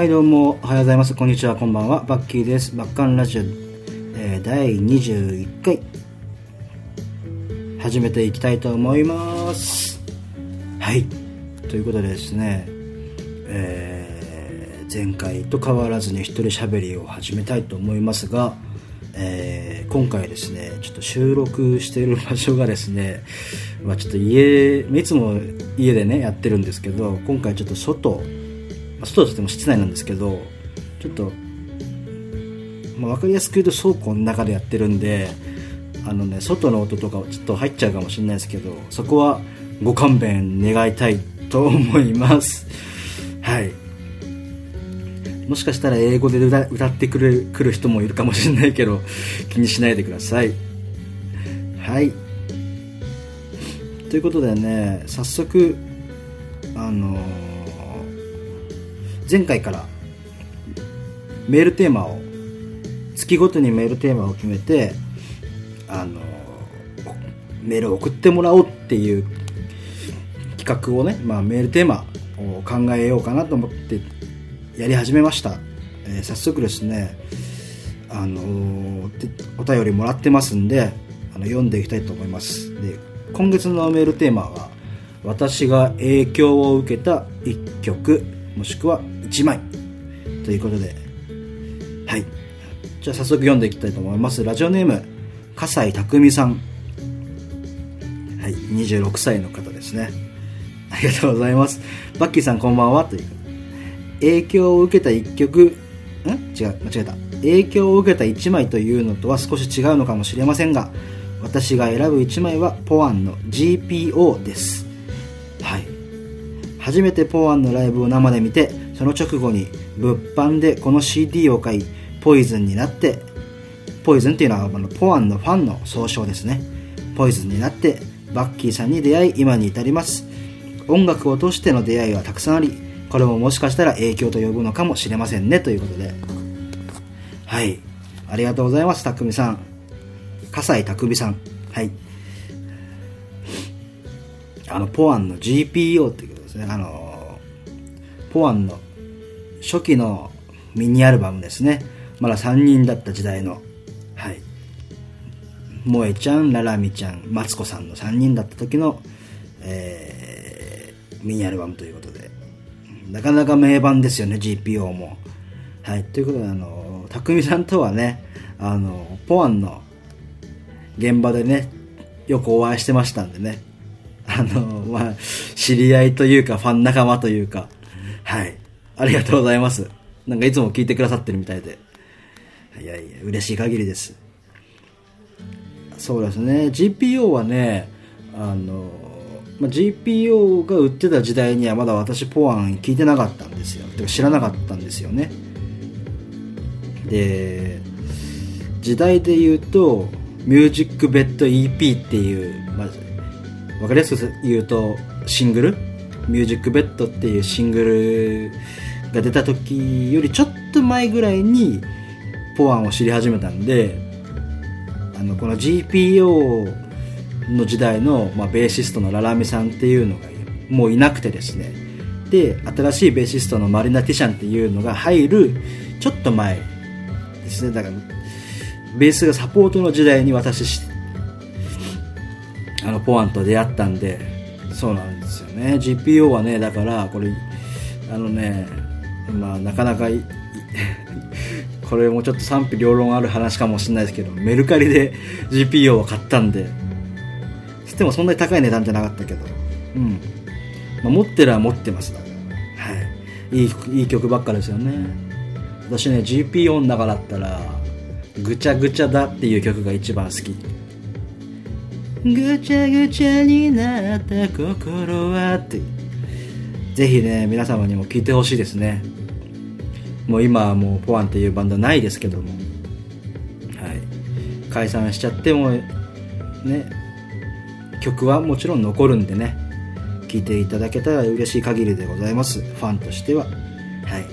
はい、どうも、おはようございます。こんにちは、こんばんは。バッキーです。バッカンラジオ、えー、第21回、始めていきたいと思います。はい。ということでですね、えー前回と変わらずに一人喋りを始めたいと思いますが、えー今回ですね、ちょっと収録している場所がですね、まあちょっと家、いつも家でね、やってるんですけど、今回ちょっと外、まあ外とても室内なんですけど、ちょっと、まあ、分かりやすく言うと倉庫の中でやってるんで、あのね、外の音とかちょっと入っちゃうかもしれないですけど、そこはご勘弁願いたいと思います。はい。もしかしたら英語で歌歌ってくれくる人もいるかもしれないけど、気にしないでください。はい。ということでね、早速、あのー前回からメールテーマを、月ごとにメールテーマを決めて、あのメールを送ってもらおうっていう企画をね、まあ、メールテーマを考えようかなと思ってやり始めました、えー早速ですねあのお便りもらってますんであの読んでいきたいと思います。で今月のメールテーマは私が影響を受けた1曲もしくは1枚ということではいじゃあ早速読んでいきたいと思いますラジオネーム笠井匠さんはい、26歳の方ですね。ありがとうございます。バッキーさんこんばんは。という。影響を受けた一曲、ん？違う、間違えた。影響を受けた一枚というのとは少し違うのかもしれませんが、私が選ぶ一枚はポワンの GPO です。はい。初めてポワンのライブを生で見て、その直後に物販でこの CD を買い、ポイズンになって、ポイズンっていうのはあのポワンのファンの総称ですね。ポイズンになってバッキーさんに出会い今に至ります。音楽を通しての出会いはたくさんありこれももしかしたら影響と呼ぶのかもしれませんねということで。はい。ありがとうございますたくみさん。笠井たくみさん。はい。あのポアンの GPO っていうことですね。あのポアンの初期のミニアルバムですね。まだ3人だった時代の。はい。萌えちゃん、ララミちゃん、マツコさんの3人だった時の、えーミニアルバムということで、なかなか名盤ですよね、GPO も。はい、ということで、あの、たくみさんとはね、あの、ポアンの現場でね、よくお会いしてましたんでね、あの、まあ、知り合いというか、ファン仲間というか、はい、ありがとうございます。なんかいつも聞いてくださってるみたいで、いやいや、嬉しい限りです。そうですね。GPO はねあの、ま、GPO が売ってた時代にはまだ私ポワン聞いてなかったんですよ。てか知らなかったんですよね。で時代で言うとミュージックベッド EP っていう、まあ、分かりやすく言うとシングル？ミュージックベッドっていうシングルが出た時よりちょっと前ぐらいにポワンを知り始めたんであのこの GPO の時代の、まあ、ベーシストのララミさんっていうのがもういなくてですね。で新しいベーシストのマリナ・ティシャンっていうのが入るちょっと前ですね。だからベースがサポートの時代に私あのポワンと出会ったんでそうなんですよね。GPO はねだからこれあのねまあなかなか これもちょっと賛否両論ある話かもしれないですけどメルカリで GPO を買ったんでつってもそんなに高い値段じゃなかったけどうん、まあ、持ってるは持ってますだ。からはい。いいいい曲ばっかですよね。私ね GPO の中だったら「ぐちゃぐちゃだ」っていう曲が一番好き。ぐちゃぐちゃになった心はって。ぜひね皆様にも聴いてほしいですね。もう今はもうポワンっていうバンドないですけども、はい、解散しちゃってもね曲はもちろん残るんでね聴いていただけたら嬉しい限りでございます。ファンとしては。はい。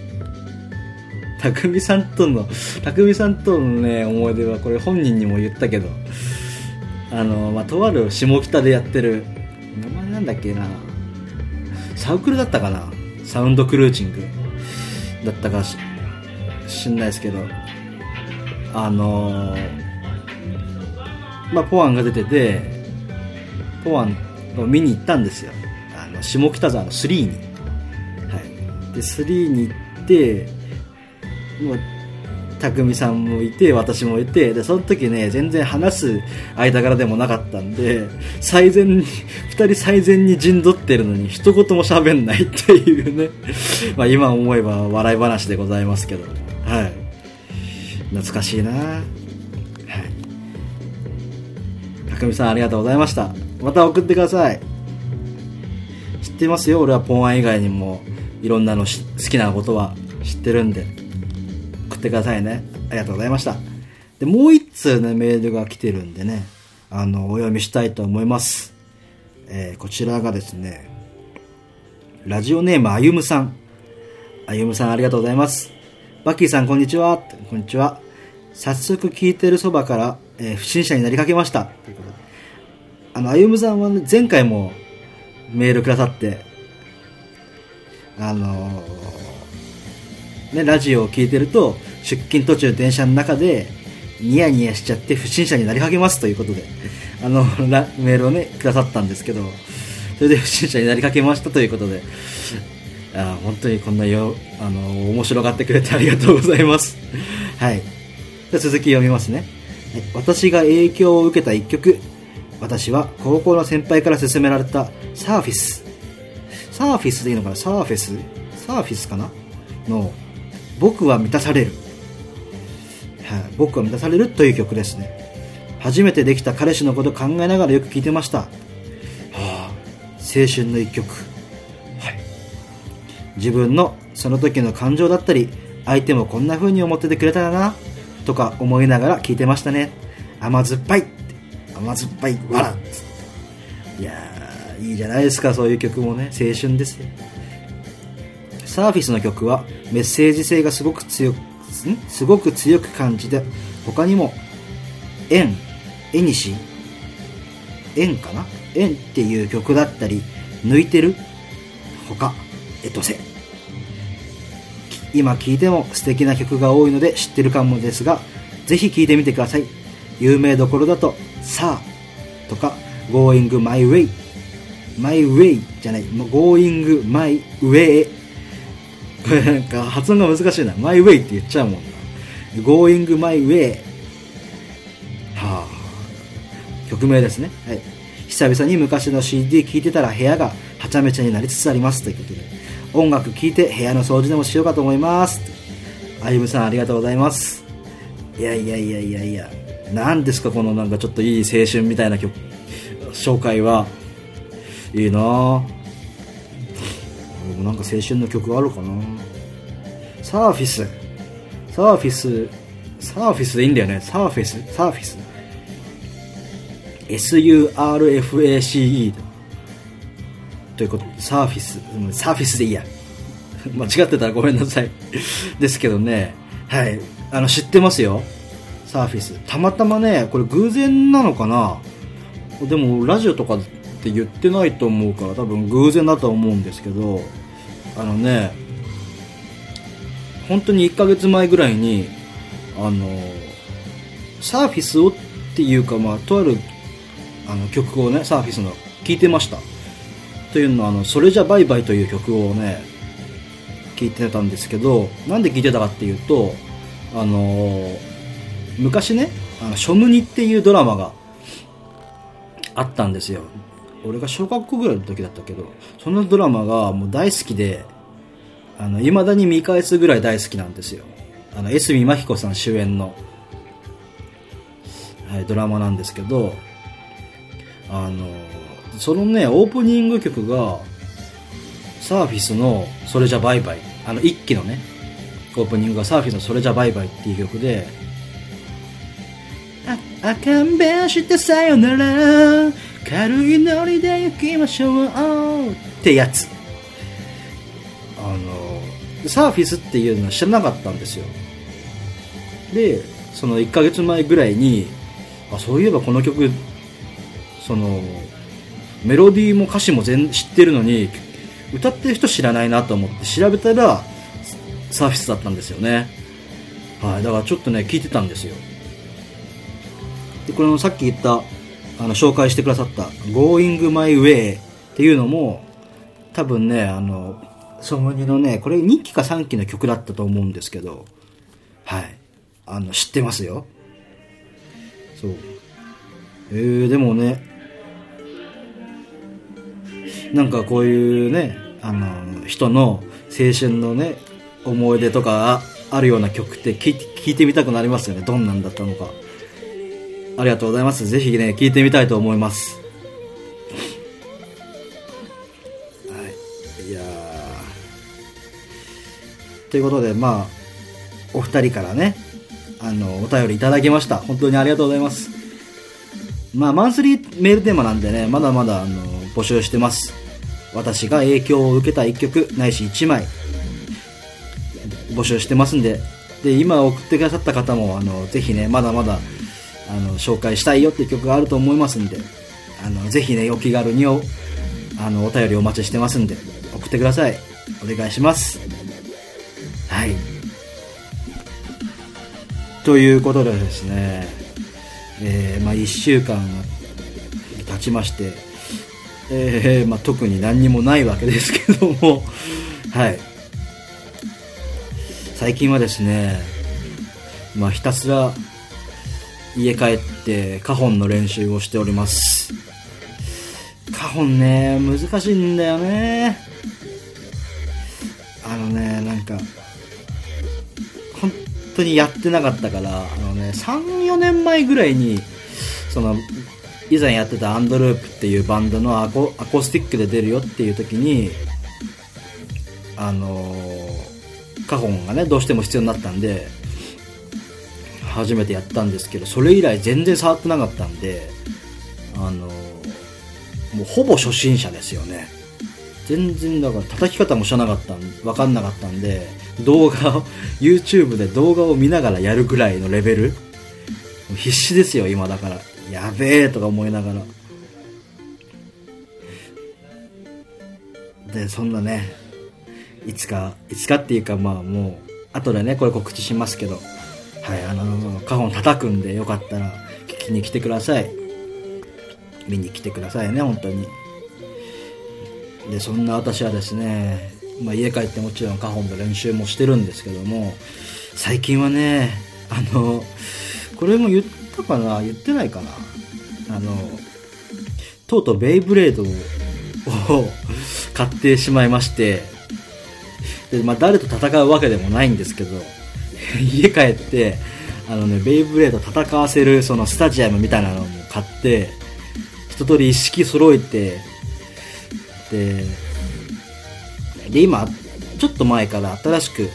匠さんとの匠さんとのね思い出はこれ本人にも言ったけどあのまあとある下北でやってる名前なんだっけな。サウクルだったかな。サウンドクルーチング。だったかししんないですけどあのーまあポアンが出ててポアンを見に行ったんですよ。あの下北沢の3に。はい。で3に行ってもう匠さんもいて私もいてでその時ね全然話す間柄でもなかったんで最善に 2人最善に陣取ってるのに一言も喋んないっていうね。まあ今思えば笑い話でございますけど。はい。懐かしいな。はい。匠さんありがとうございました。また送ってください。知ってますよ。俺はポンアン以外にもいろんなの好きなことは知ってるんで。ってくださいね。ありがとうございました。で、もう一通ね、メールが来てるんでね、あの、お読みしたいと思います。えーこちらがですね、ラジオネームあゆむさん。あゆむさんありがとうございます。バッキーさんこんにちは。こんにちは。早速聞いてるそばから、えー不審者になりかけました。ということであの、あゆむさんはね、前回もメールくださって、あのーね、ラジオを聞いてると、出勤途中電車の中で、ニヤニヤしちゃって不審者になりかけますということで、あの、メールをね、くださったんですけど、それで不審者になりかけましたということで、あ本当にこんなよ、あの、面白がってくれてありがとうございます。はい。じゃ続き読みますね。はい私が影響を受けた一曲、私は高校の先輩から勧められたサーフィス。サーフィスでいいのかな？サーフェス？サーフィスかな？の、僕は満たされる。はい、僕は満たされるという曲ですね。初めてできた彼氏のことを考えながらよく聴いてました。はあ、青春の一曲。はい。自分のその時の感情だったり、相手もこんな風に思っててくれたらな、とか思いながら聴いてましたね。甘酸っぱいって甘酸っぱい、わらいやー、いいじゃないですか、そういう曲もね。青春ですよ。サーフィスの曲はメッセージ性がすごく強く、んすごく強く感じて、他にも、縁、絵にし、縁かな？縁っていう曲だったり、抜いてる？他、エトセ。今聴いても素敵な曲が多いので知ってるかもですが、ぜひ聴いてみてください。有名どころだと、さあとか、Going My Way、My Way じゃない、Going My Way これなんか発音が難しいな。My Way って言っちゃうもんな。Going My Way はあ、曲名ですね。はい。久々に昔の CD 聴いてたら部屋がはちゃめちゃになりつつあります。ということで。音楽聴いて部屋の掃除でもしようかと思います。あゆむさんありがとうございます。いやいやいやいやいや。何ですかこのなんかちょっといい青春みたいな曲、紹介は。いいなぁ。もなんか青春の曲あるかな。サーフィス。サーフィス。サーフィスでいいんだよね。サーフィス。サーフィス。SURFACE ということ。サーフィス。サーフィスでいいや。間違ってたらごめんなさい。ですけどね。はい。あの知ってますよ。サーフィス。たまたまねこれ偶然なのかな。でもラジオとかって言ってないと思うから多分偶然だと思うんですけど。あのね本当に1ヶ月前ぐらいにあのサーフィスをっていうかまあとあるあの曲をねサーフィスの聴いてました。というのはあの「それじゃバイバイ」という曲をね聴いてたんですけどなんで聴いてたかっていうとあの昔ね「あのショムニ」っていうドラマがあったんですよ。俺が小学校ぐらいの時だったけどそのドラマがもう大好きであの未だに見返すぐらい大好きなんですよ。あの江角真紀子さん主演の、はい、ドラマなんですけどあのそのねオープニング曲がサーフィスの「それじゃバイバイ」あの一期のねオープニングがサーフィスの「それじゃバイバイ」っていう曲であ勘弁してさよなら。軽いノリで行きましょうってやつあのサーフィスっていうのは知らなかったんですよでその1ヶ月前ぐらいにあそういえばこの曲そのメロディーも歌詞も全知ってるのに歌ってる人知らないなと思って調べたらサーフィスだったんですよね。はい。だからちょっとね、聞いてたんですよ。で、これのさっき言った、あの、紹介してくださった Going My Way っていうのも、多分ね、あの、ソムニのね、これ2期か3期の曲だったと思うんですけど、はい。あの、知ってますよ。そう。えー、でもね、なんかこういうね、あの、人の青春のね、思い出とかあるような曲って聞いて聞いてみたくなりますよね。どんなんだったのか。ありがとうございます。ぜひね、聞いてみたいと思います。はい。いやということで、まあ、お二人からね、あの、お便りいただきました。本当にありがとうございます。まあ、マンスリーメールテーマなんでね、まだまだ、あの、募集してます。私が影響を受けた一曲、ないし一枚、募集してますんで、で、今送ってくださった方も、あの、ぜひね、まだまだ、あの、紹介したいよっていう曲があると思いますんで、あの、ぜひね、お気軽にお、あの、お便りお待ちしてますんで、送ってください。お願いします。はい。ということでですね、えー、まあ、1週間経ちまして、えー、まあ、特に何にもないわけですけども、はい。最近はですね、まあ、ひたすら家帰ってカホンの練習をしております。カホンね、難しいんだよね。あのね、なんか、本当にやってなかったから、あのね、3、4年前ぐらいに、その、以前やってたアンドループっていうバンドのアコアコースティックで出るよっていう時に、あのカホンがねどうしても必要になったんで初めてやったんですけどそれ以来全然触ってなかったんであのもうほぼ初心者ですよね。全然だから叩き方も知らなかったん分かんなかったんで動画を YouTube で動画を見ながらやるぐらいのレベル。必死ですよ今だから。やべえとか思いながら。でそんなねいつか、いつかっていうかまあもう、後でね、これ告知しますけど、はい、あの、カホン叩くんでよかったら聞きに来てください。見に来てくださいね、本当に。で、そんな私はですね、まあ家帰ってもちろんカホンの練習もしてるんですけども、最近はね、あの、これも言ったかな言ってないかなあの、とうとうベイブレードを買ってしまいまして、で、まあ、誰と戦うわけでもないんですけど、家帰って、あのね、ベイブレード戦わせるそのスタジアムみたいなのも買って、一通り一式揃えて、で、で、今、ちょっと前から新しく、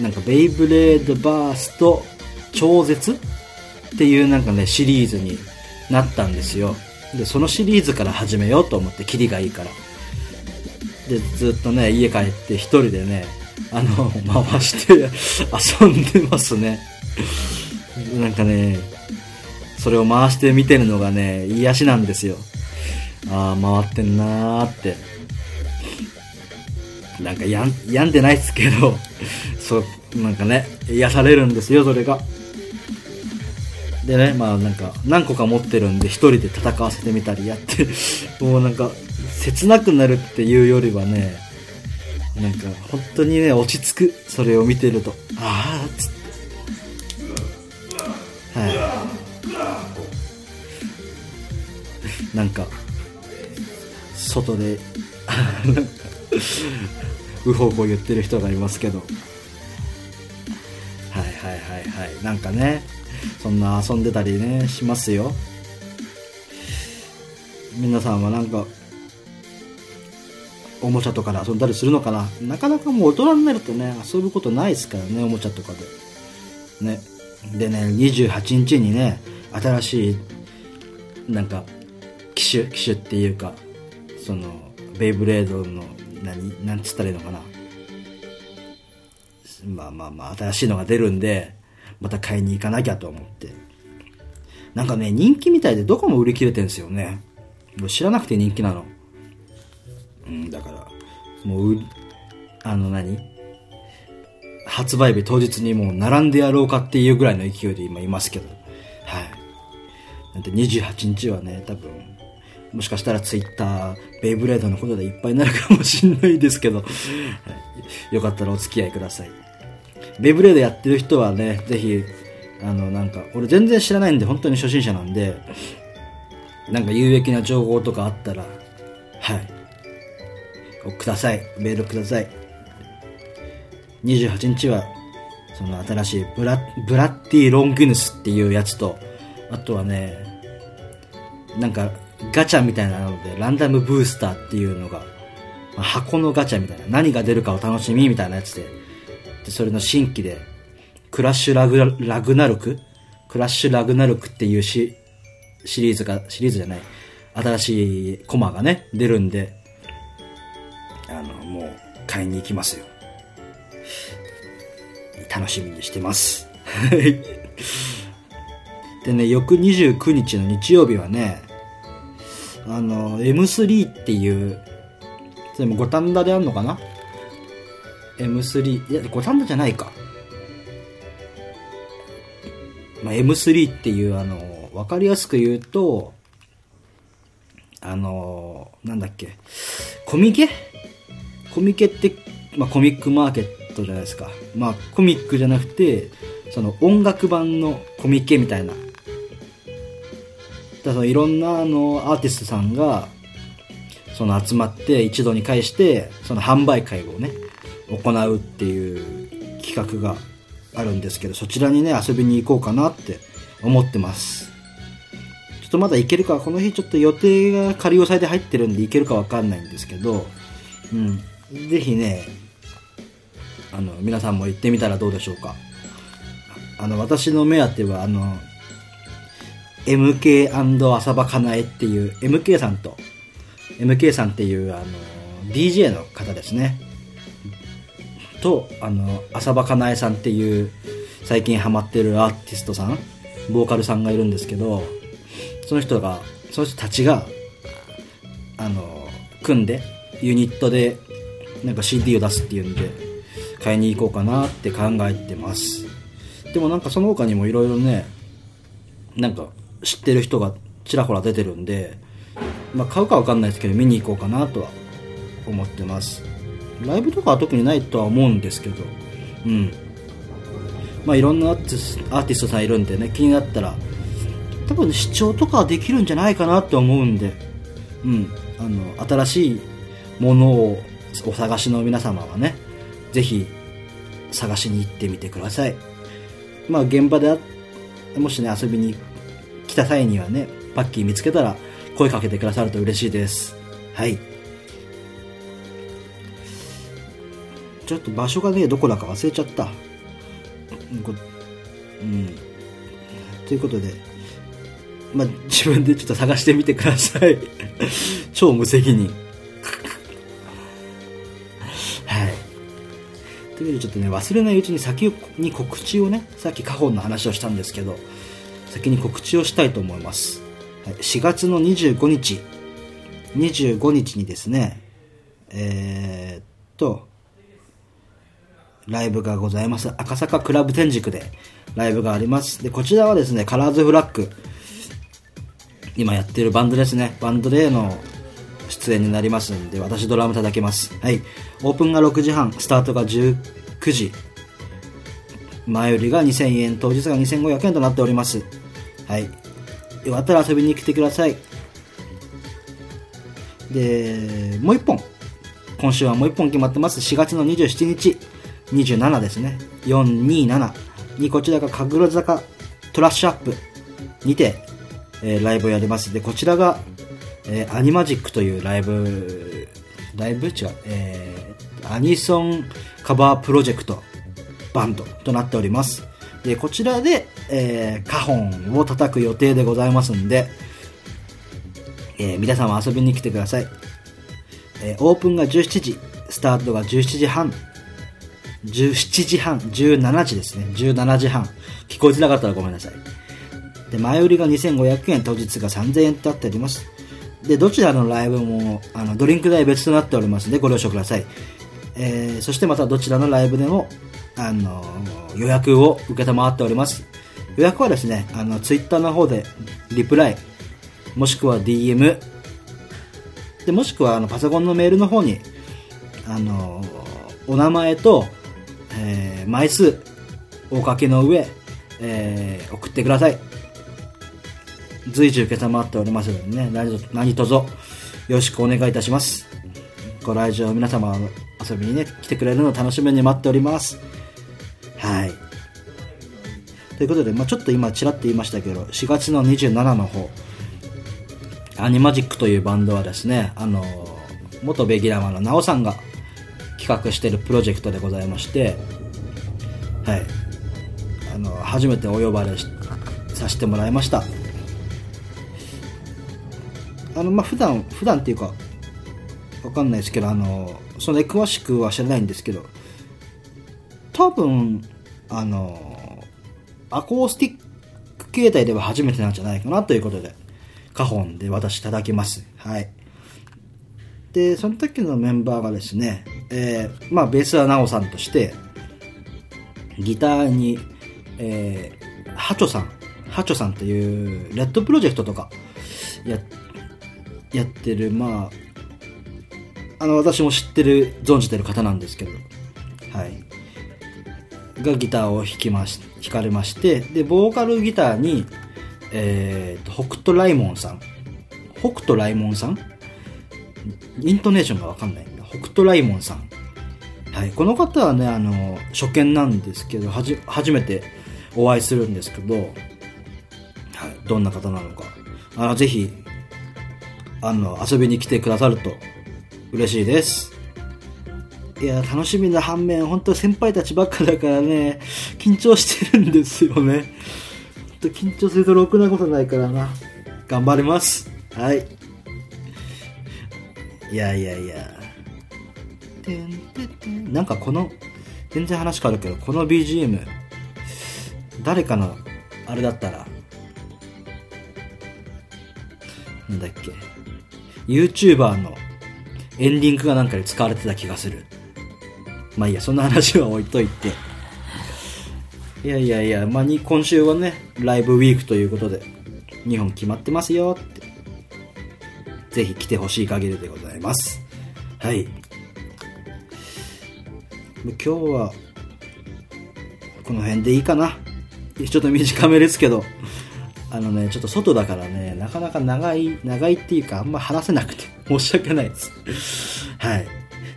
なんかベイブレードバースト超絶っていうなんかね、シリーズになったんですよ。で、そのシリーズから始めようと思って、キリがいいから。でずっとね家帰って一人でねあの回して遊んでますね。なんかねそれを回して見てるのがね癒しなんですよ。ああ回ってんなーって。なんかやん病んでないっすけどそうなんかね癒されるんですよそれが。でねまあなんか何個か持ってるんで一人で戦わせてみたりやって。もうなんか切なくなるっていうよりはね、なんか本当にね、落ち着く。それを見てると。ああ、つって。はい。なんか、外で、なんか、うほうほ言ってる人がいますけど。はいはいはいはい。なんかね、そんな遊んでたりね、しますよ。皆さんはなんかおもちゃとかで遊んだりするのかな？なかなかもう大人になるとね、遊ぶことないですからね、おもちゃとかで。ね。でね、28日にね、新しい、なんか、機種、機種っていうか、その、ベイブレードの、何、なんつったらいいのかな？まあまあまあ、新しいのが出るんで、また買いに行かなきゃと思って。なんかね、人気みたいでどこも売り切れてんすよね。知らなくて人気なの。うん、だから、もう、あの何？発売日当日にもう並んでやろうかっていうぐらいの勢いで今いますけど。はい。なんで28日はね、多分、もしかしたらツイッター、ベイブレードのことでいっぱいになるかもしんないですけど、はい、よかったらお付き合いください。ベイブレードやってる人はね、ぜひ、あの、なんか、俺全然知らないんで、本当に初心者なんで、なんか有益な情報とかあったら、はい。ください。メールください。28日は、その新しいブラブラッティ・ロングヌスっていうやつと、あとはね、なんかガチャみたいなので、ランダムブースターっていうのが、まあ、箱のガチャみたいな、何が出るかを楽しみみたいなやつで、でそれの新規で、クラッシュラグラグナルク？クラッシュラグナルクっていうシシリーズが、シリーズじゃない、新しいコマがね、出るんで、あの、もう、買いに行きますよ。楽しみにしてます。でね、翌29日の日曜日はね、あの、M3 っていう、でも五反田であんのかな ?M3、いや、五反田じゃないか。まあ、M3 っていう、あの、わかりやすく言うと、あの、なんだっけ、コミケコミケって、まあ、コミックマーケットじゃないですか。まあ、コミックじゃなくて、その音楽版のコミケみたいな。だからいろんなあのアーティストさんがその集まって一度に会してその販売会をね行うっていう企画があるんですけどそちらにね遊びに行こうかなって思ってます。ちょっとまだ行けるかこの日ちょっと予定が仮押さえで入ってるんで行けるかわかんないんですけどうん。ぜひねあの皆さんも行ってみたらどうでしょうか。あの私の目当てはあの MK& 浅場かなえっていう MK さんと MK さんっていうあの DJ の方ですね。とあの浅場かなえさんっていう最近ハマってるアーティストさんボーカルさんがいるんですけどその人がその人たちがあの組んでユニットでなんか CD を出すっていうんで買いに行こうかなって考えてます。でもなんかその他にもいろいろねなんか知ってる人がちらほら出てるんで、まあ、買うかわかんないですけど見に行こうかなとは思ってます。ライブとかは特にないとは思うんですけどうん。まあいろんなアーティストさんいるんでね気になったら多分、視聴とかはできるんじゃないかなって思うんでうん。あの新しいものをお探しの皆様はねぜひ探しに行ってみてくださいまあ現場でもしね遊びに来た際にはね、パッキー見つけたら声かけてくださると嬉しいです。はい。ちょっと場所がね、どこだか忘れちゃった。うん。ということで、まあ、自分でちょっと探してみてください。超無責任。というわけでちょっとね、忘れないうちに先に告知をね、さっきカホンの話をしたんですけど、先に告知をしたいと思います。4月の25日、25日にですね、えー、っと、ライブがございます。赤坂クラブ天竺でライブがあります。で、こちらはですね、カラーズフラッグ、今やってるバンドですね。バンドでの出演になりますんで、私ドラム叩けます。はい。オープンが6時半、スタートが19時。前売りが2000円、当日が2500円となっております。はい。よかったら遊びに来てください。で、もう一本。今週はもう一本決まってます。4月の27日、27ですね。427にこちらが神楽坂トラッシュアップにて、えー、ライブをやります。で、こちらが、えー、アニマジックというライブ、ライブ？違う、えー、アニソンカバープロジェクトバンドとなっております。で、こちらで、えー、カホンを叩く予定でございますんで、えー、皆様遊びに来てください。えー、オープンが17時、スタートが17時半、17時半、17時ですね。17時半。聞こえづらかったらごめんなさい。で、前売りが2500円、当日が3000円となっております。で、どちらのライブも、あの、ドリンク代別となっておりますので、ご了承ください。えー、そしてまたどちらのライブでも、あの、予約を受けっております。予約はですね、あの、ツイッターの方でリプライ、もしくは DM、で、もしくはあのパソコンのメールの方に、あの、お名前と、えー、枚数、おかけの上、えー、送ってください。随時受けたまっておりますのでね、何何卒よろしくお願いいたします。ご来場皆様遊びにね、来てくれるのを楽しみに待っております。はい。ということで、まあ、ちょっと今ちらっと言いましたけど、4月の27の方、アニマジックというバンドはですね、あの、元ベギラマのナオさんが企画してるプロジェクトでございまして、はい。あの、初めてお呼ばれさせてもらいました。あの、まあ、普段、普段っていうか、わかんないですけど、あの、そんな詳しくは知らないんですけど、多分、あの、アコースティック形態では初めてなんじゃないかなということで、カホンで私いただきます。はい。で、その時のメンバーがですね、えー、まあ、ベースはナオさんとして、ギターに、えー、ハチョさん、ハチョさんっていう、レッドプロジェクトとか、やっ、やってる、まあ、あの、私も知ってる、存じてる方なんですけど、はい。がギターを弾きまし、弾かれまして、で、ボーカルギターに、えーと、北斗ライモンさん。北斗ライモンさん？イントネーションがわかんない。北斗ライモンさん。はい。この方はね、あの、初見なんですけど、はじ、初めてお会いするんですけど、はい。どんな方なのか。あの、ぜひ、あの、遊びに来てくださると嬉しいです。いや、楽しみな反面、本当先輩たちばっかだからね、緊張してるんですよね。と緊張するとろくなことないからな。頑張ります。はい。いやいやいや。てんててん。なんかこの、全然話変わるけど、この BGM、誰かの、あれだったら、なんだっけ、YouTuber のエンディングがなんかで使われてた気がする。まあいいや、そんな話は置いといて。いやいやいや、まあに、今週はね、ライブウィークということで、2本決まってますよって。ぜひ来てほしい限りでございます。はい。今日は、この辺でいいかな。ちょっと短めですけど、あのね、ちょっと外だからね、なかなか長い、長いっていうか、あんま話せなくて 申し訳ないです。はい。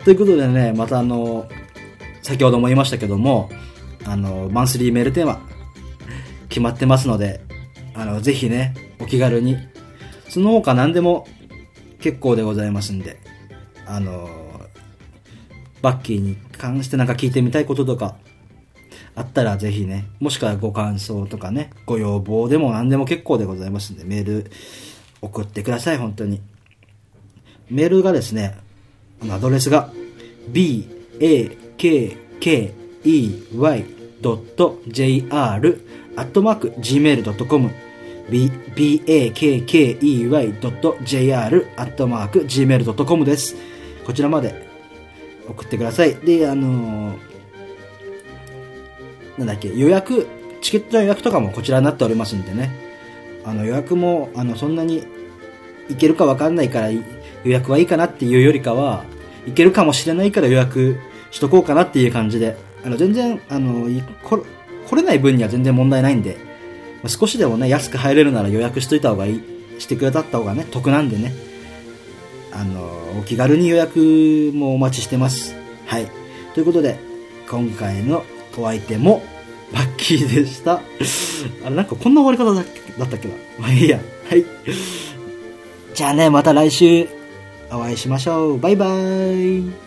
ということでね、またあの、先ほども言いましたけども、あの、マンスリーメールテーマ、決まってますので、あの、ぜひね、お気軽に、その他何でも結構でございますんで、あの、バッキーに関してなんか聞いてみたいこととか、あったらぜひね、もしくはご感想とかね、ご要望でも何でも結構でございますんで、メール送ってください、本当に。メールがですね、アドレスが b, a, k, k, e, y, j, r, アットマーク、gmail.com bakkey.jr アットマーク gmail.com です。こちらまで送ってください。で、あのーなんだっけ、予約、チケットの予約とかもこちらになっておりますんでね。あの予約も、あの、そんなに行けるかわかんないから予約はいいかなっていうよりかは、行けるかもしれないから予約しとこうかなっていう感じで、あの、全然、あの、来れない分には全然問題ないんで、少しでもね、安く入れるなら予約しといた方がいい、してくれたった方がね、得なんでね。あの、お気軽に予約もお待ちしてます。はい。ということで、今回のお相手も、バッキーでした。あれ、なんかこんな終わり方だったっけな？まあいいや。はい。じゃあね、また来週お会いしましょう。バイバーイ。